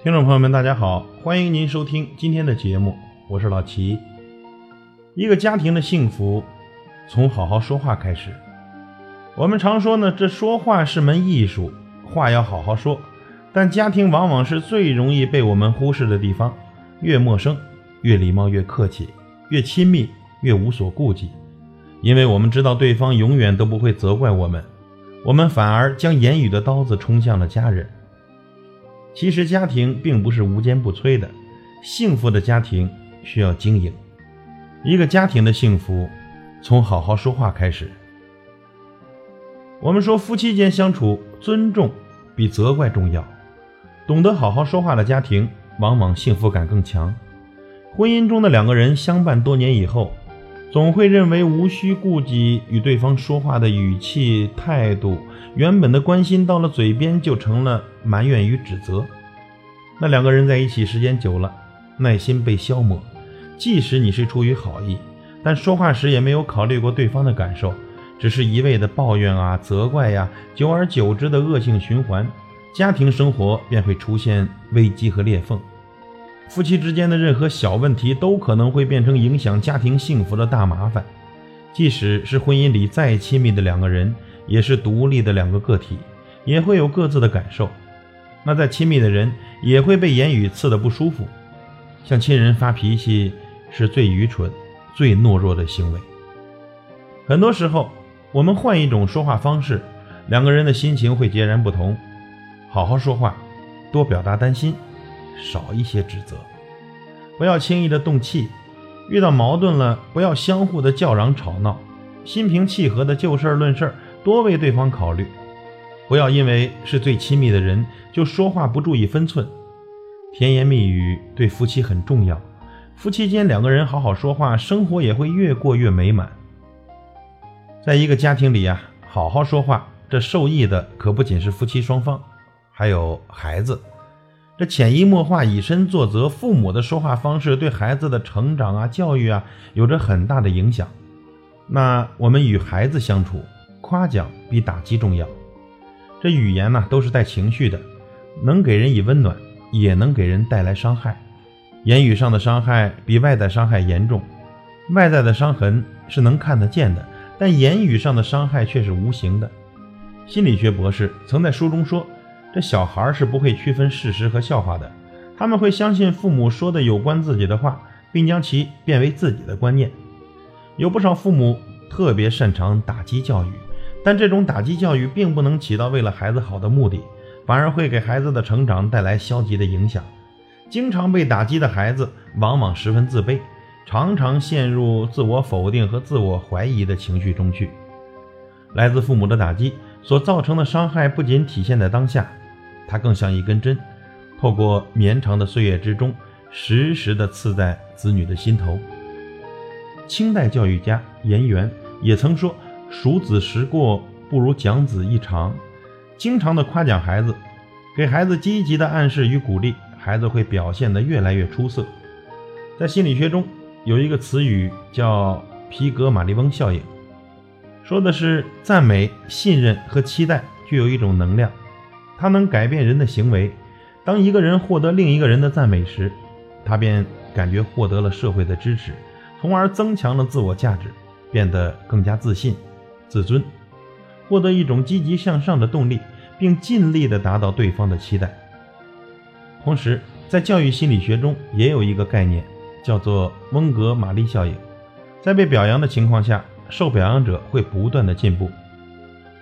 听众朋友们，大家好，欢迎您收听今天的节目，我是老齐。一个家庭的幸福，从好好说话开始。我们常说呢，这说话是门艺术，话要好好说。但家庭往往是最容易被我们忽视的地方，越陌生越礼貌，越客气，越亲密越无所顾忌，因为我们知道对方永远都不会责怪我们，我们反而将言语的刀子冲向了家人。其实家庭并不是无坚不摧的，幸福的家庭需要经营。一个家庭的幸福，从好好说话开始。我们说夫妻间相处，尊重比责怪重要。懂得好好说话的家庭，往往幸福感更强。婚姻中的两个人相伴多年以后，总会认为无需顾及与对方说话的语气态度，原本的关心到了嘴边就成了埋怨与指责。那两个人在一起时间久了，耐心被消磨。即使你是出于好意，但说话时也没有考虑过对方的感受，只是一味的抱怨啊、责怪呀，久而久之的恶性循环，家庭生活便会出现危机和裂缝。夫妻之间的任何小问题都可能会变成影响家庭幸福的大麻烦。即使是婚姻里再亲密的两个人，也是独立的两个个体，也会有各自的感受。那再亲密的人，也会被言语刺得不舒服。向亲人发脾气。是最愚蠢、最懦弱的行为。很多时候，我们换一种说话方式，两个人的心情会截然不同。好好说话，多表达担心，少一些指责，不要轻易的动气。遇到矛盾了，不要相互的叫嚷吵闹，心平气和的就事论事，多为对方考虑。不要因为是最亲密的人，就说话不注意分寸。甜言蜜语对夫妻很重要。夫妻间两个人好好说话，生活也会越过越美满。在一个家庭里呀，好好说话，这受益的可不仅是夫妻双方，还有孩子。这潜移默化、以身作则，父母的说话方式对孩子的成长啊、教育啊，有着很大的影响。那我们与孩子相处，夸奖比打击重要。这语言呢，都是带情绪的，能给人以温暖，也能给人带来伤害。言语上的伤害比外在伤害严重，外在的伤痕是能看得见的，但言语上的伤害却是无形的。心理学博士曾在书中说，这小孩是不会区分事实和笑话的，他们会相信父母说的有关自己的话，并将其变为自己的观念。有不少父母特别擅长打击教育，但这种打击教育并不能起到为了孩子好的目的，反而会给孩子的成长带来消极的影响。经常被打击的孩子，往往十分自卑，常常陷入自我否定和自我怀疑的情绪中去。来自父母的打击所造成的伤害，不仅体现在当下，它更像一根针，透过绵长的岁月之中，时时地刺在子女的心头。清代教育家颜元也曾说：“数子时过，不如讲子一长。”经常的夸奖孩子，给孩子积极的暗示与鼓励。孩子会表现得越来越出色。在心理学中，有一个词语叫皮格马利翁效应，说的是赞美、信任和期待具有一种能量，它能改变人的行为。当一个人获得另一个人的赞美时，他便感觉获得了社会的支持，从而增强了自我价值，变得更加自信、自尊，获得一种积极向上的动力，并尽力地达到对方的期待。同时，在教育心理学中也有一个概念，叫做温格玛丽效应。在被表扬的情况下，受表扬者会不断的进步。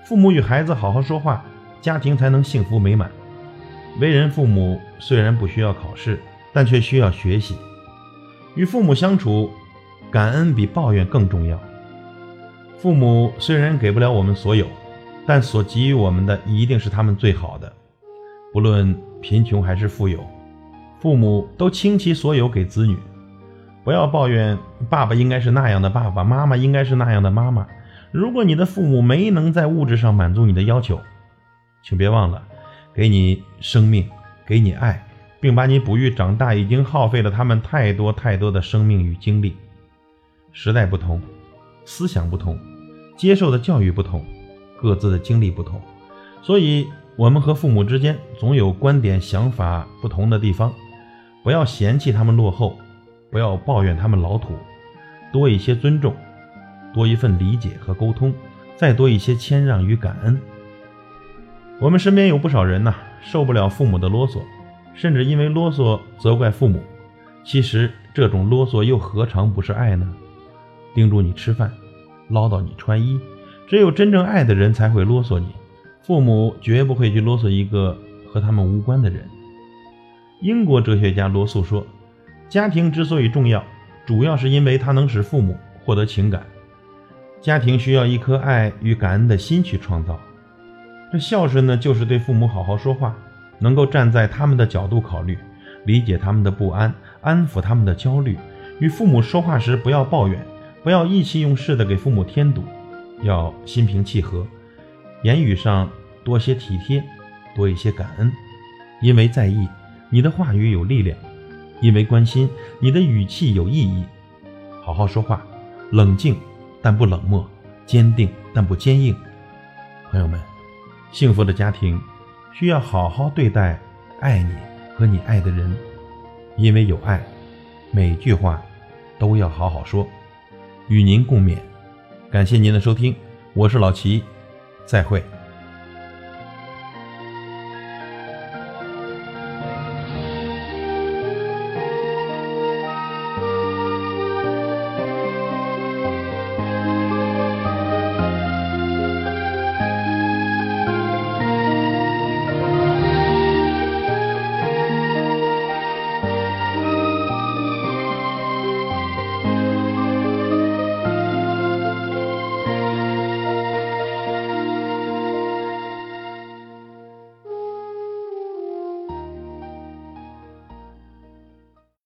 父母与孩子好好说话，家庭才能幸福美满。为人父母虽然不需要考试，但却需要学习。与父母相处，感恩比抱怨更重要。父母虽然给不了我们所有，但所给予我们的一定是他们最好的。不论贫穷还是富有，父母都倾其所有给子女。不要抱怨爸爸应该是那样的爸爸，妈妈应该是那样的妈妈。如果你的父母没能在物质上满足你的要求，请别忘了，给你生命，给你爱，并把你哺育长大，已经耗费了他们太多太多的生命与精力。时代不同，思想不同，接受的教育不同，各自的经历不同，所以。我们和父母之间总有观点、想法不同的地方，不要嫌弃他们落后，不要抱怨他们老土，多一些尊重，多一份理解和沟通，再多一些谦让与感恩。我们身边有不少人呐，受不了父母的啰嗦，甚至因为啰嗦责怪父母。其实这种啰嗦又何尝不是爱呢？叮嘱你吃饭，唠叨你穿衣，只有真正爱的人才会啰嗦你。父母绝不会去啰嗦一个和他们无关的人。英国哲学家罗素说：“家庭之所以重要，主要是因为它能使父母获得情感。家庭需要一颗爱与感恩的心去创造。这孝顺呢，就是对父母好好说话，能够站在他们的角度考虑，理解他们的不安，安抚他们的焦虑。与父母说话时，不要抱怨，不要意气用事的给父母添堵，要心平气和。”言语上多些体贴，多一些感恩，因为在意，你的话语有力量；因为关心，你的语气有意义。好好说话，冷静但不冷漠，坚定但不坚硬。朋友们，幸福的家庭需要好好对待爱你和你爱的人，因为有爱，每句话都要好好说。与您共勉，感谢您的收听，我是老齐。再会。